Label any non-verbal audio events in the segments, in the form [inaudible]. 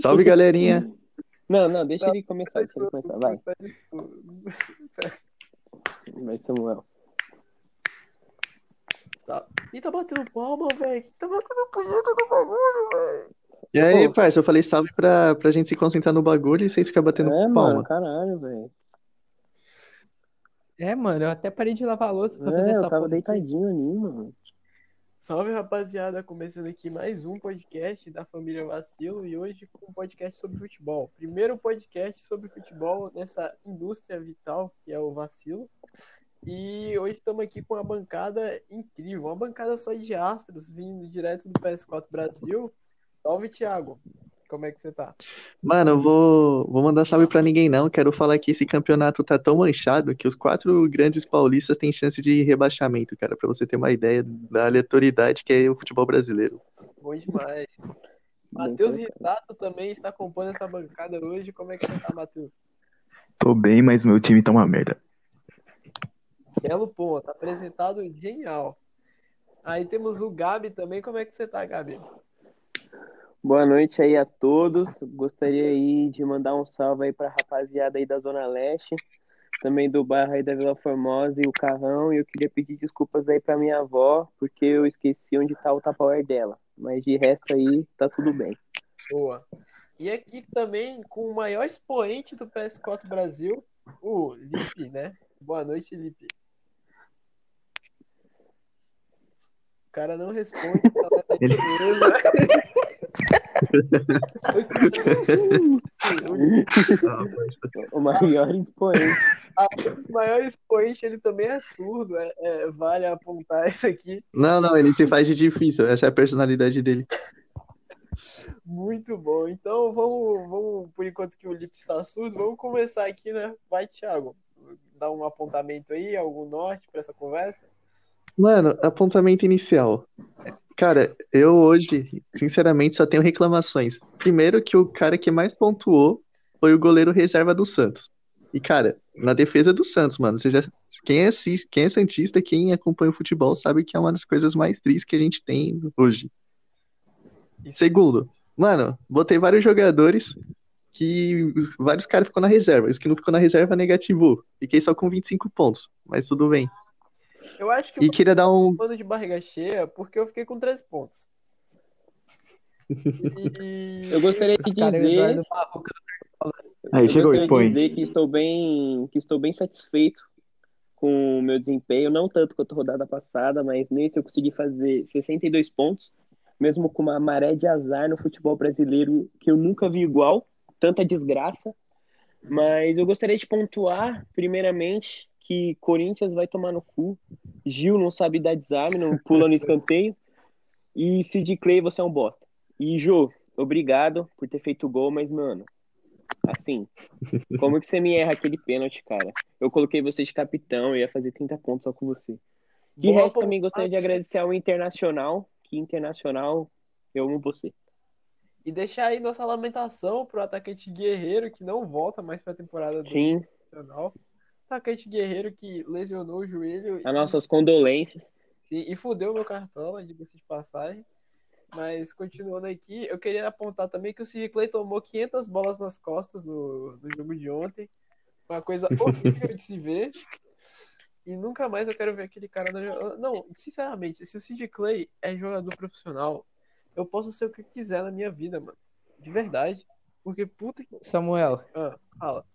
Salve, galerinha. Não, não, deixa ele começar, deixa ele começar, vai. Vai, Samuel. Tá. Ih, tá batendo palma, velho. Tá batendo punheta no bagulho, velho. E aí, Pô. parça, eu falei salve pra, pra gente se concentrar no bagulho e vocês ficam batendo É, palma. mano, caralho, velho. É, mano, eu até parei de lavar a louça pra fazer É, essa eu tava porra deitadinho ali, mano. Salve, rapaziada. Começando aqui mais um podcast da família Vacilo e hoje um podcast sobre futebol. Primeiro podcast sobre futebol nessa indústria vital que é o Vacilo. E hoje estamos aqui com uma bancada incrível, uma bancada só de astros vindo direto do PS4 Brasil. Salve, Thiago. Como é que você tá? Mano, eu vou, vou mandar salve pra ninguém não. Quero falar que esse campeonato tá tão manchado que os quatro grandes paulistas têm chance de rebaixamento, cara, pra você ter uma ideia da aleatoriedade que é o futebol brasileiro. Bom demais. [laughs] Bem Matheus. Ritato também está acompanhando essa bancada hoje. Como é que você tá, Matheus? Tô bem, mas meu time tá uma merda. Belo ponto, apresentado genial. Aí temos o Gabi também. Como é que você tá, Gabi? Boa noite aí a todos. Gostaria aí de mandar um salve aí pra rapaziada aí da Zona Leste, também do bairro aí da Vila Formosa e o Carrão. E eu queria pedir desculpas aí pra minha avó, porque eu esqueci onde tá o Tupperware dela. Mas de resto aí, tá tudo bem. Boa. E aqui também com o maior expoente do PS4 Brasil, o Lipe, né? Boa noite, Lipe. Cara não responde, tá mesmo. O maior expoente. O maior expoente, ele também é surdo, é, é, vale apontar isso aqui. Não, não, ele se faz de difícil, essa é a personalidade dele. Muito bom. Então vamos, vamos por enquanto que o Lipe está surdo, vamos começar aqui, né? Vai, Thiago. Dá um apontamento aí, algum norte para essa conversa? Mano, apontamento inicial. Cara, eu hoje, sinceramente, só tenho reclamações. Primeiro que o cara que mais pontuou foi o goleiro reserva do Santos. E, cara, na defesa do Santos, mano, você já, quem assiste, quem é santista, quem acompanha o futebol, sabe que é uma das coisas mais tristes que a gente tem hoje. Segundo, mano, botei vários jogadores que vários caras ficou na reserva. Os que não ficou na reserva negativou. Fiquei só com 25 pontos, mas tudo bem. Eu acho que E eu queria dar um tô de barriga cheia porque eu fiquei com 13 pontos. E Eu gostaria de dizer. Aí chegou o gostaria de expoente. dizer que estou bem, que estou bem satisfeito com o meu desempenho, não tanto quanto a rodada passada, mas nesse eu consegui fazer 62 pontos, mesmo com uma maré de azar no futebol brasileiro que eu nunca vi igual, tanta desgraça. Mas eu gostaria de pontuar, primeiramente, que Corinthians vai tomar no cu, Gil não sabe dar desarme, não pula no escanteio, e Sid Clay, você é um bosta. E Jô, obrigado por ter feito o gol, mas, mano, assim, como que você me erra aquele pênalti, cara? Eu coloquei você de capitão, eu ia fazer 30 pontos só com você. De Bom resto, também gostaria de aqui. agradecer ao Internacional, que Internacional, eu amo você. E deixar aí nossa lamentação pro atacante Guerreiro, que não volta mais pra temporada do Sim, Nacional. Atacante Guerreiro que lesionou o joelho as nossas condolências. e, e fudeu meu cartola, diga-se de passagem. Mas continuando aqui, eu queria apontar também que o Sir Clay tomou 500 bolas nas costas no, no jogo de ontem. Uma coisa [laughs] horrível de se ver. E nunca mais eu quero ver aquele cara na... Não, sinceramente, se o Sid Clay é jogador profissional, eu posso ser o que quiser na minha vida, mano. De verdade. Porque puta que. Samuel, Ah, fala.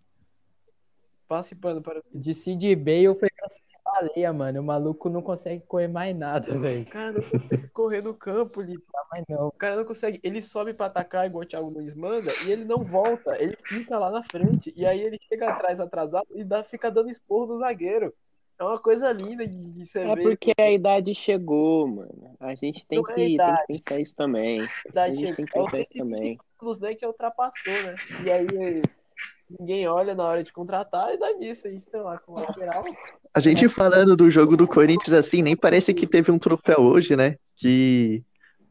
Passe pano para. de Sid Bale foi pra baleia, mano. O maluco não consegue correr mais nada, velho. O cara não consegue correr no campo, Lipe. Mas não. O cara não consegue. Ele sobe pra atacar igual o Thiago Nunes manda e ele não volta. Ele fica lá na frente. E aí ele chega atrás atrasado e dá, fica dando esporro no zagueiro. É uma coisa linda de, de você É ver. porque a idade chegou, mano. A gente tem Não que, é tem que pensar isso também. A A idade gente chega- tem que é pensar isso 120 também. anos, né, que ultrapassou, né? E aí ninguém olha na hora de contratar e dá nisso. A gente tem lá com o lateral. A gente falando do jogo do Corinthians assim, nem parece que teve um troféu hoje, né? Que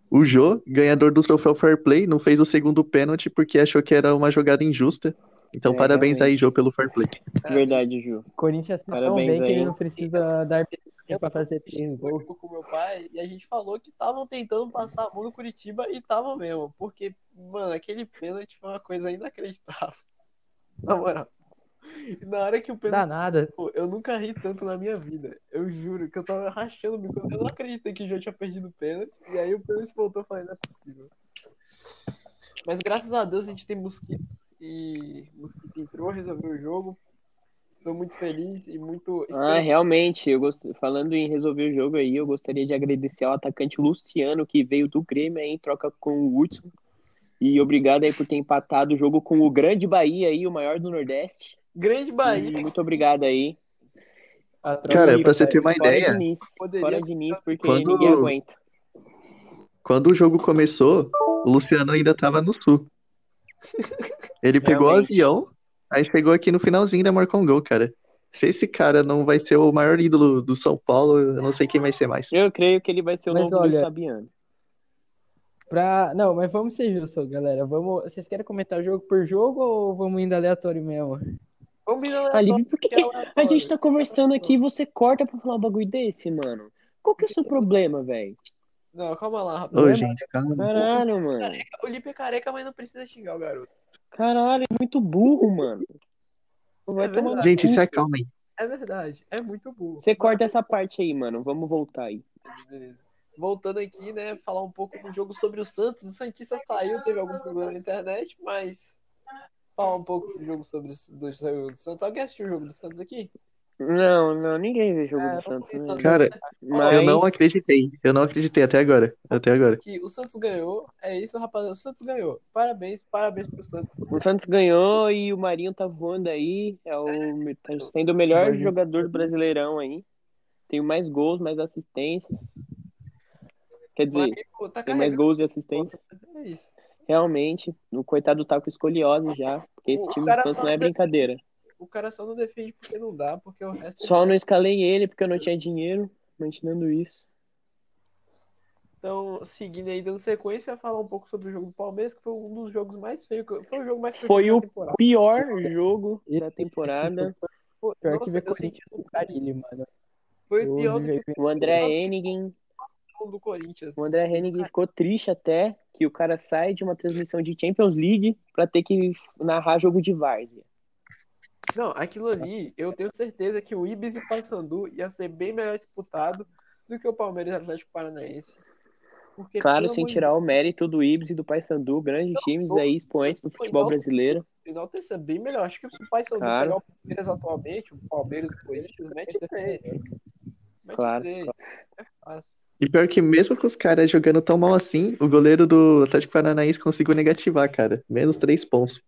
o Jô, ganhador do troféu Fair Play, não fez o segundo pênalti porque achou que era uma jogada injusta. Então, É, parabéns realmente. aí, Jô, pelo Fair Play. Verdade, Ju. O Corinthians tá tão Parabéns bem que aí. ele não precisa da arbitragem É pra fazer três gols. com meu pai e a gente falou que estavam tentando passar a mão no Curitiba e estavam mesmo. Porque, mano, aquele pênalti foi uma coisa inacreditável. [laughs] Na moral. E na hora que o pênalti. Dá nada. Pô, eu nunca ri tanto na minha vida. Eu juro que eu tava rachando o bico. Eu não acreditei que o João tinha perdido o pênalti. E aí o pênalti voltou e falei, não é possível. Mas graças a Deus a gente tem Mosquito. E Mosquito entrou, resolveu o jogo. Tô muito feliz e muito. Ah, realmente, eu gost... falando em resolver o jogo aí, eu gostaria de agradecer ao atacante Luciano, que veio do Grêmio aí em troca com o Hudson. E obrigado aí por ter empatado o jogo com o Grande Bahia aí, o maior do Nordeste. Grande E Bahia. muito obrigado aí. Cara, E pra você ter uma fora ideia, Diniz, Poderia- fora Diniz, porque Quando- ninguém aguenta. quando o jogo começou, o Luciano ainda tava no sul. Ele [laughs] pegou o avião, aí chegou aqui no finalzinho e ainda marcou um gol, cara. Se esse cara não vai ser o maior ídolo do São Paulo, eu não sei quem vai ser mais. Eu creio que ele vai ser o Mas novo Luiz olha, Fabiano. Pra... Não, mas vamos ser justos, galera. Vamos... Vocês querem comentar jogo por jogo ou vamos indo aleatório mesmo? Vamos por que, que é aleatório. a gente tá conversando aqui e você corta pra falar um bagulho desse, mano? Qual que é o seu problema, velho? Não, calma lá, rapaz. Ô, gente, calma. Caralho, mano. O Lipe é careca, mas não precisa xingar o garoto. Caralho, é muito burro, mano. Vai É. Gente, se acalmem. É verdade, é muito burro. Você corta essa parte aí, mano. Vamos voltar aí. Beleza. Voltando aqui, né, falar um pouco do jogo sobre o Santos. O Santista saiu, teve algum problema na internet, mas falar um pouco do jogo sobre o- do, do Santos. Alguém assistiu o jogo do Santos aqui? Não, não, ninguém vê jogo Ah, do eu Santos, né? Cara, Mas... eu não acreditei. Eu não acreditei até agora. Até agora. Que o Santos ganhou, é isso, rapaziada. O Santos ganhou. Parabéns, parabéns pro Santos. O Santos ganhou e o Marinho tá voando aí. É o, tá sendo o melhor Marinho. jogador do Brasileirão aí. Tem mais gols, mais assistências. Quer dizer, tá tem mais gols e assistências. É isso. Realmente, o coitado tá com escoliose já. Porque esse O time do Santos não é brincadeira. O cara só não defende porque não dá, porque o resto. Só não escalei ele porque eu não tinha dinheiro. Imaginando isso. Então, seguindo aí, dando sequência, falar um pouco sobre o jogo do Palmeiras, que foi um dos jogos mais feios. que- Foi o jogo mais feio Foi o temporada. pior jogo da temporada. esse foi Pô, Pior nossa, que ver eu Corinthians senti- do Carilho, mano. Foi Eu pior do que vi- O André Hennigan. O do Corinthians. O André Hennigan ficou triste até que o cara sai de uma transmissão de Champions League pra ter que narrar jogo de várzea. Não, aquilo ali, eu tenho certeza que o Ibis e o Paysandu ia ser bem melhor disputado do que o Palmeiras e o Atlético Paranaense. Porque, Claro, sem amor de tirar o mérito do Ibis e do Paysandu, grandes times aí, expoentes do futebol brasileiro. Final tem que ser bem melhor. Acho que se o Paysandu Claro. pegar o Palmeiras atualmente, o Palmeiras e o Corinthians, mete três. Mete Claro, três. É fácil. E pior que mesmo com os caras jogando tão mal assim, o goleiro do Atlético Paranaense conseguiu negativar, cara. Menos três pontos.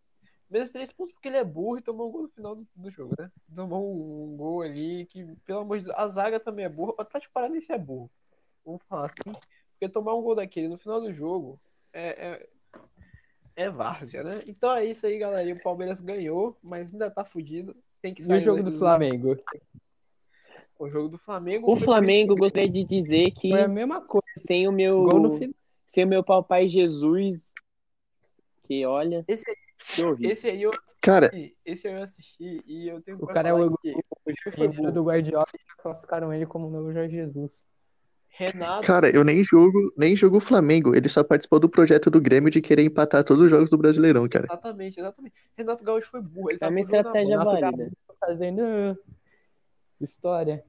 Menos três pontos porque ele é burro e tomou um gol no final do, do jogo, né? Tomou um, um gol ali que, pelo amor de Deus, a zaga também é burra. O Atlético Paranaense é burro. Vamos falar assim. Porque tomar um gol daquele no final do jogo é, é, é várzea, né? Então é isso aí, galera. O Palmeiras ganhou, mas ainda tá fudido. Tem que E o sair jogo do Flamengo? O jogo do Flamengo. O Flamengo, gostaria de dizer que Foi a mesma coisa. sem o meu, Gol no final. sem o meu papai Jesus, que olha, Esse, aí- esse aí eu Cara, assisti. Esse aí eu assisti e eu tenho O cara é o, que o foi do Guardiola e já classificaram ele como o novo Jorge Jesus. Renato. cara, eu nem jogo, nem jogo o Flamengo. Ele só participou do projeto do Grêmio de querer empatar todos os jogos do Brasileirão, cara. Exatamente, exatamente. Renato Gaúcho foi burro. Ele É uma estratégia válida. Fazendo história.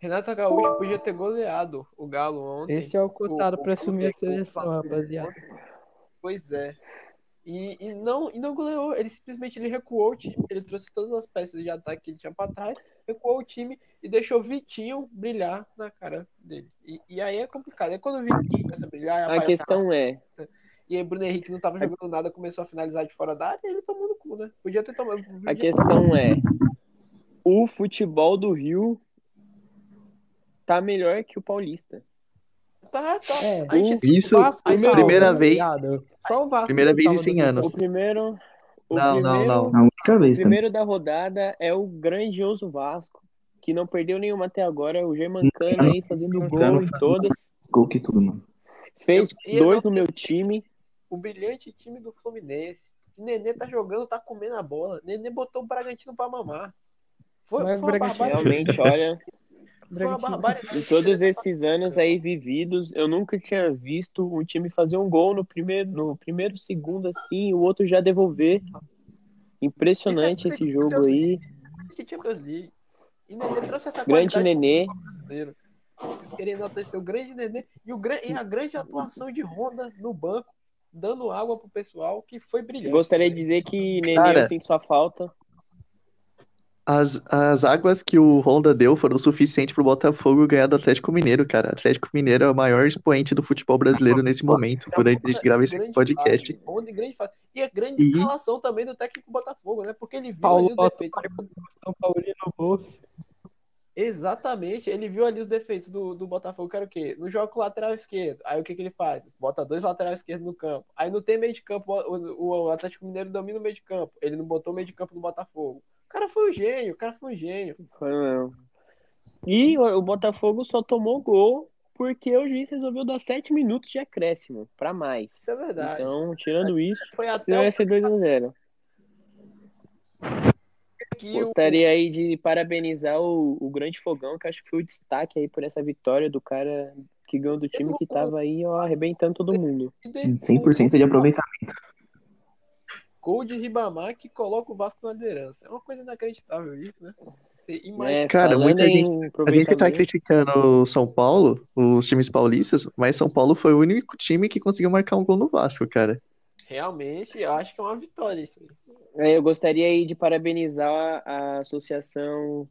Renato Gaúcho podia ter goleado o Galo ontem. Esse é o cotado o- assumir a seleção, rapaziada. Pois é. E, e não, e não goleou, ele simplesmente ele recuou o time, ele trouxe todas as peças de ataque que ele tinha pra trás, recuou o time e deixou o Vitinho brilhar na cara dele. E, e aí é complicado. É quando o Vitinho começa a brilhar, A questão é, e aí Bruno Henrique não tava jogando nada, começou a finalizar de fora da área, e ele tomou no cu, né? Podia ter tomado. a podia- questão é, o futebol do Rio tá melhor que o paulista. Tá, tá. É, A gente Isso, O Vasco primeira tá vez-? Só o Vasco primeira vez em salva 100 do- anos. O primeiro, o Não, não, primeiro, não. A única o vez também. primeiro da rodada é o grandioso Vasco, que não perdeu nenhuma até agora, o Germancano aí fazendo gol em todas. Gol que tudo, mano. Fez Eu- dois não- no meu time. o brilhante time do Fluminense. O Nenê tá jogando, tá comendo a bola. Nenê botou o Bragantino pra mamar. Foi, Mas foi Bragantino-. Realmente, [laughs] olha, Foi uma Bragantino. barbaridade. Em todos esses anos aí vividos, eu nunca tinha visto um time fazer um gol no primeiro, no primeiro segundo assim, e o outro já devolver. Impressionante é- esse jogo aí. que Champions League. E Nenê trouxe essa Grande Nenê. Querendo enaltecer o grande Nenê e, o, e a grande atuação de Honda no banco, dando água pro pessoal, que foi brilhante. Gostaria de dizer que Nenê Cara. eu sinto sua falta. As, as águas que o Honda deu foram o suficiente pro Botafogo ganhar do Atlético Mineiro, cara. Atlético Mineiro é o maior expoente do futebol brasileiro nesse momento, por aí a gente grava esse podcast. fase, grande fase. E a grande E- escalação também do técnico Botafogo, né? Porque ele viu Paulo ali os defeitos. São Paulino no bolso. Exatamente, ele viu ali os defeitos do, do Botafogo, que era o quê? No jogo com o lateral esquerdo, aí o que, que ele faz? Bota dois laterais esquerdos no campo. Aí não tem meio de campo, o, o- o Atlético Mineiro domina o meio de campo. Ele não botou meio de campo no Botafogo. O cara foi um gênio, o cara foi um gênio. Foi mesmo. E o Botafogo só tomou gol porque o juiz resolveu dar 7 minutos de acréscimo pra mais. Isso é verdade. Então, tirando isso, foi até vai ser 2x0. que o, Gostaria aí de parabenizar o, o Grande Fogão, que acho que foi o destaque aí por essa vitória do cara que ganhou do time que tava aí, ó, arrebentando todo mundo. 100% de aproveitamento. Gol de Ribamar que coloca o Vasco na liderança. É uma coisa inacreditável isso, né? É, Cara, muita gente- A gente tá criticando o São Paulo, os times paulistas, mas São Paulo foi o único time que conseguiu marcar um gol no Vasco, cara. realmente, eu acho que é uma vitória isso aí. É, eu gostaria aí de parabenizar a Associação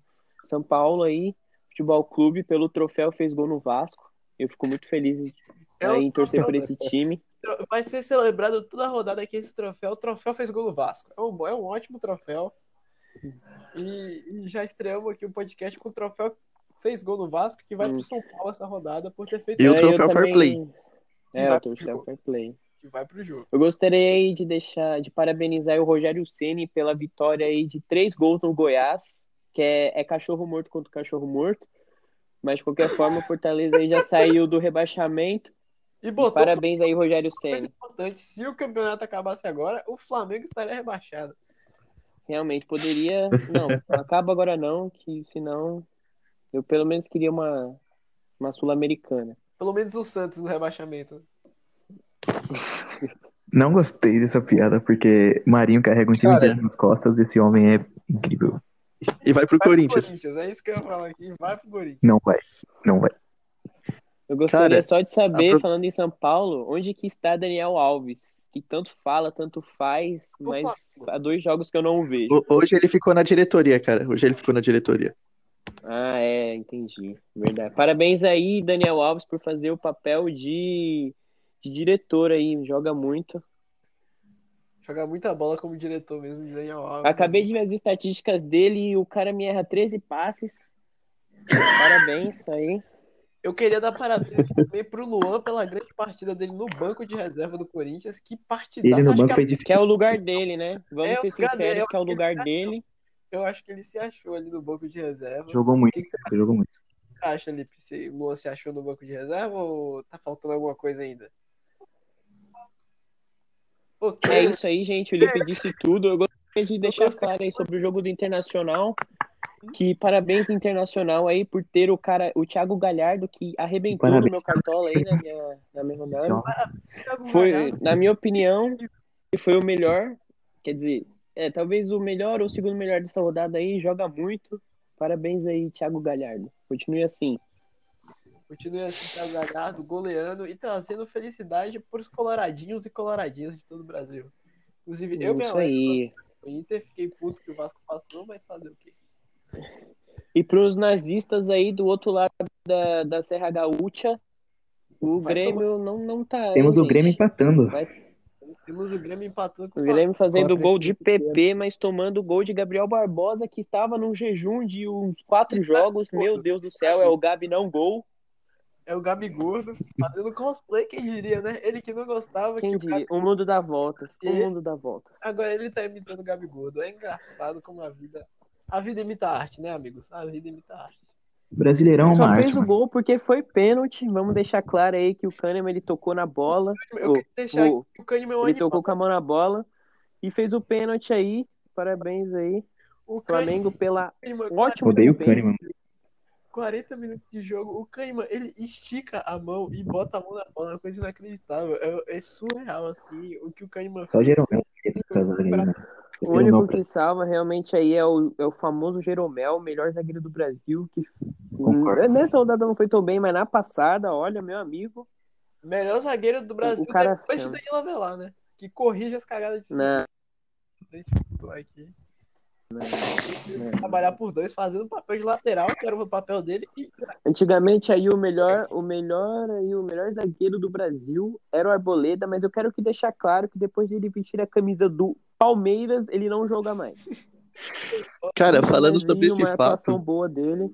São Paulo aí, Futebol Clube, pelo troféu Fez Gol no Vasco. Eu fico muito feliz em, É em torcer por esse time. Vai ser celebrado toda a rodada aqui esse troféu. O troféu fez gol no Vasco. É um, é um ótimo troféu. E, e já estreamos aqui o podcast com o troféu fez gol no Vasco, que vai Hum. pro São Paulo essa rodada por ter feito E o É, eu troféu Fair também- Play. É, o troféu. Fair Play. que vai pro jogo. Eu gostaria aí de deixar, de parabenizar o Rogério Ceni pela vitória aí de três gols no Goiás, que é, é cachorro morto contra cachorro morto. Mas de qualquer forma, o Fortaleza aí já saiu do rebaixamento. E botou Parabéns aí, Rogério Ceni. importante. Se o campeonato acabasse agora, o Flamengo estaria rebaixado. Realmente poderia. Não, acaba agora não, que senão eu pelo menos queria uma, uma Sul-Americana. Pelo menos o Santos no rebaixamento. [laughs] Não gostei dessa piada, porque Marinho carrega um time Cara. inteiro nas costas, esse homem é incrível. E vai pro Vai pro Corinthians. Corinthians, é isso que eu ia falar aqui. Vai pro Corinthians. Não vai, não vai. Eu gostaria Cara, só de saber, apro- falando em São Paulo, onde que está Daniel Alves? Que tanto fala, tanto faz, mas Flamengo. há dois jogos que eu não o vejo. Ho- Hoje ele ficou na diretoria, cara. Hoje ele ficou na diretoria. Ah, é, entendi. Verdade. Parabéns aí, Daniel Alves, por fazer o papel de, de diretor aí. Joga muito. Jogar muita bola como diretor mesmo de Daniel Alves. Acabei de ver as estatísticas dele e o cara me erra 13 passes. Parabéns aí. Eu queria dar parabéns também pro Luan pela grande partida dele no banco de reserva do Corinthians. Que partidaça. Ele no banco que foi Que é o lugar dele, né? Vamos É o ser dele, sinceros que é o lugar ele dele. Eu acho que ele se achou ali no banco de reserva. Jogou muito, O que, que jogou muito. você acha, Lipe? Se o Luan se achou no banco de reserva ou tá faltando alguma coisa ainda? Ok. É isso aí, gente. O Lipe disse tudo. Eu gostaria de deixar claro aí sobre o jogo do Internacional. Que parabéns Internacional aí por ter o cara, o Thiago Galhardo, que arrebentou no Parabéns. meu cartola aí na minha, na minha rodada. Foi, na minha opinião, foi o melhor. Quer dizer, é, talvez o melhor ou o segundo melhor dessa rodada aí, joga muito. Parabéns aí, Thiago Galhardo. Continue assim. Continue assim, Thiago Galhardo, goleando e trazendo felicidade pros coloradinhos e coloradinhas de todo o Brasil. Inclusive, eu me Isso alegro aí. com o Inter, fiquei puto que o Vasco passou, mas fazer o quê? E pros nazistas aí do outro lado da, da Serra Gaúcha, o Vai Grêmio não, não tá. aí, Temos o gente. Grêmio empatando. Vai- Temos o Grêmio empatando com O o Grêmio fazendo gol de PP, mas tomando gol de Gabriel Barbosa, que estava num jejum de uns quatro jogos. Meu Deus do céu, é o Gabi não gol. É o Gabi Gordo fazendo cosplay, quem diria, né? Ele que não gostava Quem que o diria? Gabi... O mundo dá voltas. O E- mundo dá voltas. Agora ele tá imitando o Gabi Gordo. É engraçado como a vida. A vida imita a arte, né, amigos? A vida imita a arte. Brasileirão só arte, fez o gol porque foi pênalti. Vamos deixar claro aí que o Kahneman ele tocou na bola. Eu queria deixar que o Kahneman é Ele animal. tocou com a mão na bola e fez o pênalti aí. Parabéns aí. O Kahneman, Flamengo pela Kahneman- ótimo Odeio o. Kahneman. 40 minutos de jogo, o Kahneman, ele estica a mão e bota a mão na bola, é uma coisa inacreditável. É, é surreal, assim, o que o Kahneman Só o fez. Né? O único que salva realmente aí é o, é o famoso Jeromel, o melhor zagueiro do Brasil, que Concordo. nessa rodada não foi tão bem, mas na passada, olha, meu amigo, Melhor zagueiro do Brasil cara depois do chama. Danilo Avelar, né? Que corrige as cagadas de cima. né? Aqui. Trabalhar por dois, fazendo papel de lateral, que era o papel dele, e Antigamente aí o melhor, o melhor aí o melhor zagueiro do Brasil era o Arboleda, mas eu quero que deixar claro que depois de ele vestir a camisa do Palmeiras, ele não joga mais. [laughs] Cara, falando sobre uma esse fato, boa dele.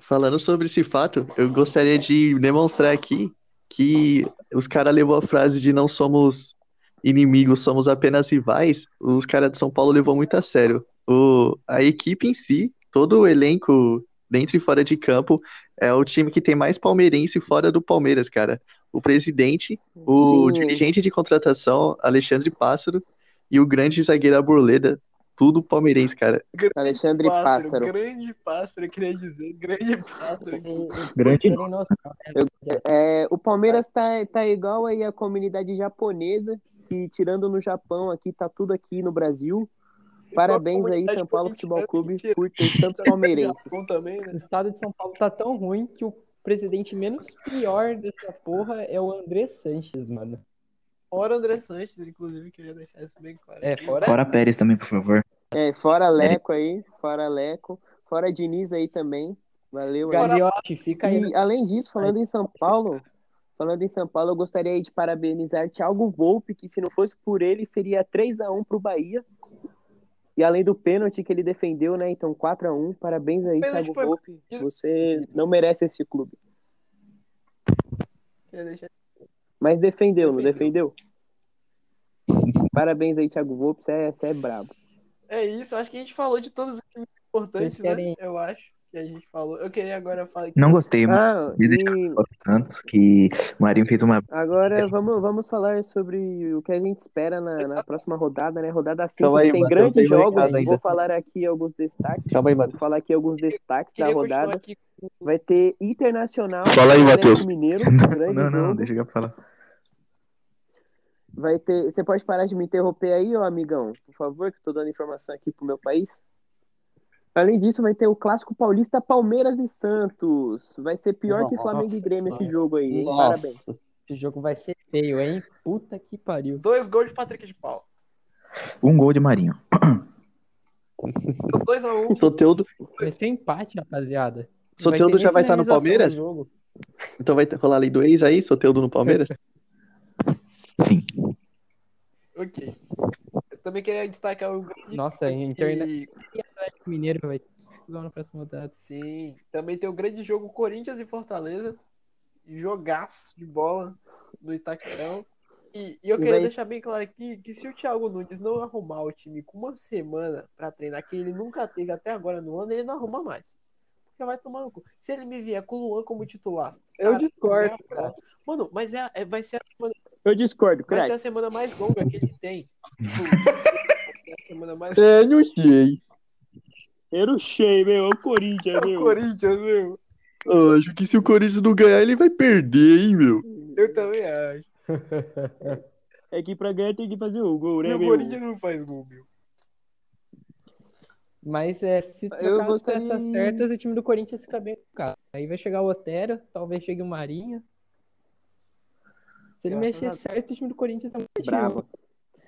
falando sobre esse fato, eu gostaria de demonstrar aqui que os caras levou a frase de não somos inimigos, somos apenas rivais. Os caras de São Paulo levou muito a sério. O, a equipe em si, todo o elenco dentro e fora de campo, é o time que tem mais palmeirense fora do Palmeiras, cara. O presidente, o Sim. dirigente de contratação, Alexandre Pássaro, e o grande zagueiro Arboleda, tudo palmeirense, cara. grande Alexandre pássaro, Pássaro. grande pássaro, eu queria dizer, grande pássaro. Grande rapaziada? É, o Palmeiras tá, tá igual aí a comunidade japonesa, que tirando no Japão aqui, tá tudo aqui no Brasil. Parabéns aí, São Paulo Futebol Clube, por ter [laughs] tantos palmeirenses. Também, né? O estado de São Paulo tá tão ruim que o presidente menos pior dessa porra é o André Sanches, mano. Fora André Sanches, inclusive, queria deixar isso bem claro. É, fora Fora Pérez também, por favor. É, fora Leco aí, fora Leco, fora Diniz aí também. Valeu. aí. Gagliotti, fica aí. E além disso, falando em São Paulo, falando em São Paulo, eu gostaria aí de parabenizar Thiago Volpe, que se não fosse por ele, seria 3 a 1 pro Bahia. E além do pênalti que ele defendeu, né? Então 4 a 1 Parabéns aí, Pênalti Thiago foi- Volpe. Você não merece esse clube. Mas defendeu, não Defendeu. defendeu? [laughs] Parabéns aí, Thiago Volpe. Você é, você é brabo. É isso, acho que a gente falou de todos os times importantes, querem- né? Eu acho que a gente falou. Eu queria agora falar Não gostei, mano. Ah, deixar e Santos, que o Marinho fez uma. agora vamos, vamos falar sobre o que a gente espera na, na próxima rodada, né? Rodada 5 Calma aí, tem grandes um jogos. ainda. Vou falar aqui alguns destaques. Calma aí, Vou Matheus. falar aqui alguns destaques da rodada. com Vai ter Internacional Fala aí, Matheus. Mineiro, [laughs] grande Não, não, jogo. deixa eu falar. Vai ter. Você pode parar de me interromper aí, ó, amigão, por favor, que eu tô dando informação aqui pro meu país. Além disso, vai ter o clássico paulista Palmeiras e Santos. Vai ser pior que Nossa, Flamengo e Grêmio esse jogo aí, hein? Nossa. Parabéns. Esse jogo vai ser feio, hein? Puta que pariu. dois gols de Patrick de Paula. Um gol de Marinho. 2x1. O Soteudo, Vai ser empate, rapaziada. Ter nem já vai estar no finalização Palmeiras? jogo. então vai rolar ali do ex aí, Soteudo no Palmeiras? Sim. [laughs] Ok. Eu também queria destacar o grande Nossa, interna- que- E Atlético Mineiro vai jogar na próxima rodada. Sim. Também tem o grande jogo Corinthians e Fortaleza. Jogaço de bola no Itaquerão. E, e eu E queria vai- deixar bem claro aqui que se o Thiago Nunes não arrumar o time com uma semana pra treinar, que ele nunca teve até agora no ano, ele não arruma mais. Porque vai tomar no cu. Se ele me vier com o Luan como titular. Eu cara, discordo, vai- cara. Mano, mas é, é- vai, ser a semana, Eu discordo, vai ser craque. a semana mais longa que ele tem. Tipo, [laughs] a semana mais É, não sei. Era o Shea, meu. É o Corinthians, É o meu. Corinthians, meu. Eu acho que se o Corinthians não ganhar, ele vai perder, hein, meu. Eu também acho. [laughs] É que pra ganhar tem que fazer o gol, né, E o meu? Corinthians não faz gol, meu. Mas é, se Eu trocar as gostaria- peças certas, o time do Corinthians fica bem cara. Aí vai chegar o Otero, talvez chegue o Marinho. Se ele Graças mexer certo, o time do Corinthians é um Bravo.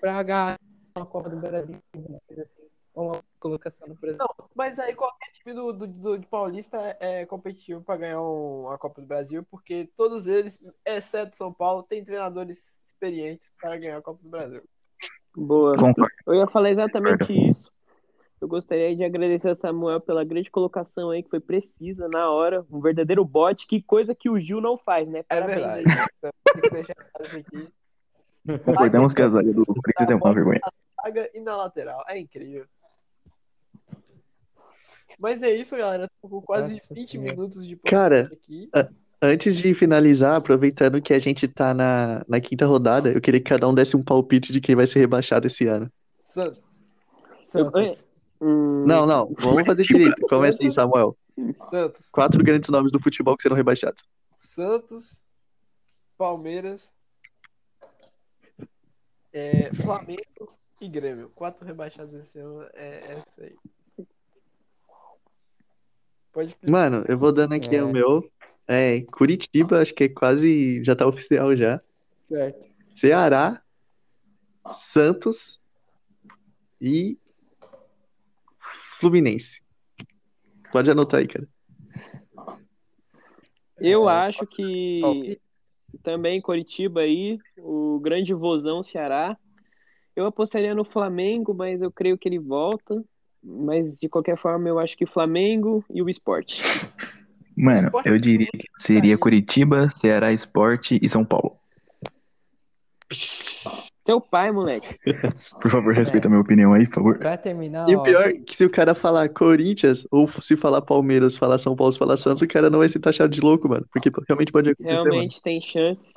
pra agarrar uma Copa do Brasil, alguma coisa assim. Ou uma colocação no Brasil. Não, mas aí qualquer time do, do, do- de Paulista é competitivo para ganhar um- a Copa do Brasil, porque todos eles, exceto São Paulo, têm treinadores experientes para ganhar a Copa do Brasil. Boa. Concordo. Eu ia falar exatamente isso. Eu gostaria de agradecer a Samuel pela grande colocação aí, que foi precisa, na hora. Um verdadeiro bote. Que coisa que o Gil não faz, né? É Parabéns verdade. aí. Então. Concordamos [laughs] que a zaga do Corinthians é uma vergonha. Zaga e na lateral. É incrível. Mas é isso, galera. Tô com quase Nossa 20 Senhora. minutos de Cara, podcast aqui. Antes de finalizar, aproveitando que a gente tá na, na quinta rodada, eu queria que cada um desse um palpite de quem vai ser rebaixado esse ano. Santos. Santos. Hum, Não, não, vamos fazer direito. Começa aí, Samuel. Santos. Quatro grandes nomes do futebol que serão rebaixados. Santos, Palmeiras, é, Flamengo e Grêmio. Quatro rebaixados esse ano é essa aí. Pode. Mano, eu vou dando aqui É. o meu. É, Curitiba, acho que é quase. Já tá oficial já. Certo. Ceará, Santos e Fluminense. Pode anotar aí, cara. Eu É, acho que também Coritiba aí, o grande vozão Ceará. Eu apostaria no Flamengo, mas eu creio que ele volta. Mas de qualquer forma, eu acho que Flamengo e o Sport. Mano, Sport eu diria que seria Curitiba, Ceará Esporte e São Paulo. Seu pai, moleque. [laughs] Por favor, respeita a minha opinião aí, por favor. Pra terminar, E o ó, pior é que se o cara falar Corinthians, ou se falar Palmeiras, falar São Paulo, falar Santos, o cara não vai ser taxado de louco, mano. Porque realmente pode acontecer, mano. Realmente tem chances,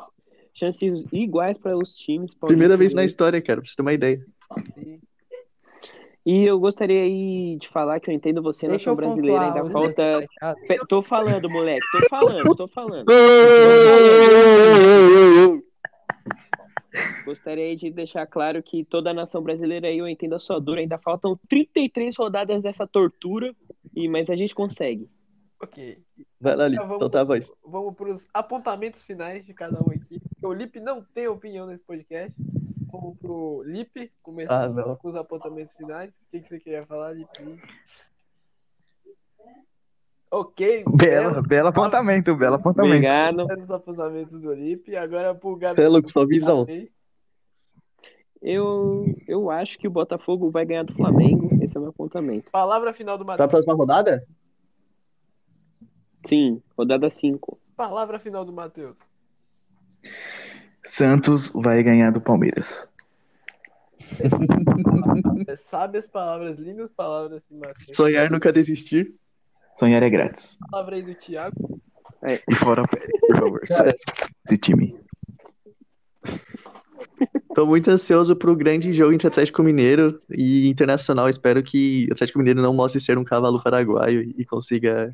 chances iguais para os times. Primeira vez na história, cara, pra você ter uma ideia. E eu gostaria aí de falar que eu entendo você, deixa nação brasileira, ainda falta. Tô falando, moleque, tô falando, tô falando. [laughs] Gostaria de deixar claro que toda a nação brasileira aí eu entendo a sua dor. Ainda faltam 33 rodadas dessa tortura, e mas a gente consegue. Ok. Vai lá, ali, Então vamos- solta a voz. Vamos para os apontamentos finais de cada um aqui. O Lipe não tem opinião nesse podcast. Vamos pro Lipe, começar Ah, com os apontamentos finais. O que, que você queria falar, Lipe? Ok, Bela, belo apontamento, belo apontamento. Obrigado. Nos apontamentos do Lipe. Agora pro Você é Gabriel. louco, só visão. Eu, eu acho que o Botafogo vai ganhar do Flamengo. Esse é o meu apontamento. Palavra final do Pra Matheus. próxima rodada? Sim, rodada 5. Palavra final do Matheus. Santos vai ganhar do Palmeiras. É, Sabe as palavras, lindas palavras de Matheus. Sonhar nunca desistir. Sonhar é grátis. Palavra aí do Thiago. E fora o Pérez, por favor. [laughs] Cara. Esse time. Tô muito ansioso pro grande jogo entre Atlético Mineiro e Internacional. Espero que o Atlético Mineiro não mostre ser um cavalo paraguaio e consiga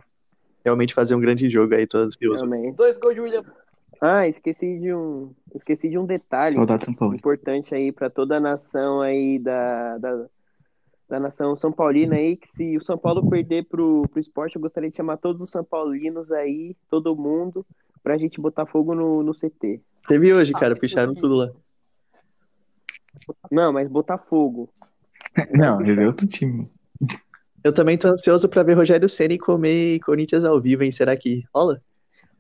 realmente fazer um grande jogo aí. Tô ansioso. Também. Dois gols de William. Ah, esqueci de um, esqueci de um detalhe importante aí para toda a nação aí da, da, da nação São Paulina aí, que se o São Paulo perder pro, pro esporte, eu gostaria de chamar todos os São Paulinos aí, todo mundo, pra gente botar fogo no, no CT. Teve hoje, cara, picharam tudo lá. Não, mas botar fogo. [laughs] Não, ele é outro time. Eu também tô ansioso pra ver Rogério Ceni comer Corinthians ao vivo, hein? Será que rola?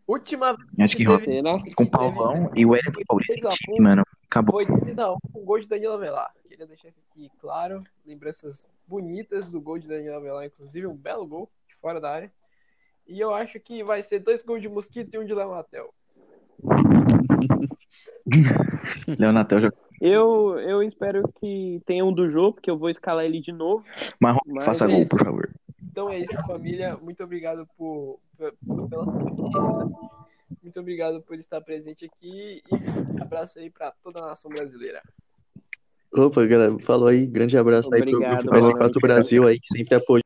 Última Acho que Teve- rola com o Paulão e o Wellington Paulista em 3 a 1. time, mano. Acabou. Foi 3x1 com o gol de Danilo Avelar. Queria deixar isso aqui claro. Lembranças bonitas do gol de Danilo Avelar, inclusive um belo gol de fora da área. E eu acho que vai ser dois gols de Mosquito e um de Léo Natel. [laughs] Leonatel já. Eu, eu espero que tenha um do jogo, porque eu vou escalar ele de novo. Marrom, Mas faça é gol, isso. por favor. Então é isso, família. Muito obrigado por, por- pela né? Muito obrigado por estar presente aqui e um abraço aí para toda a nação brasileira. Opa, galera, falou aí. Grande abraço aí pro Obrigado, Grupo boa 4 noite. Brasil aí, que sempre apoia.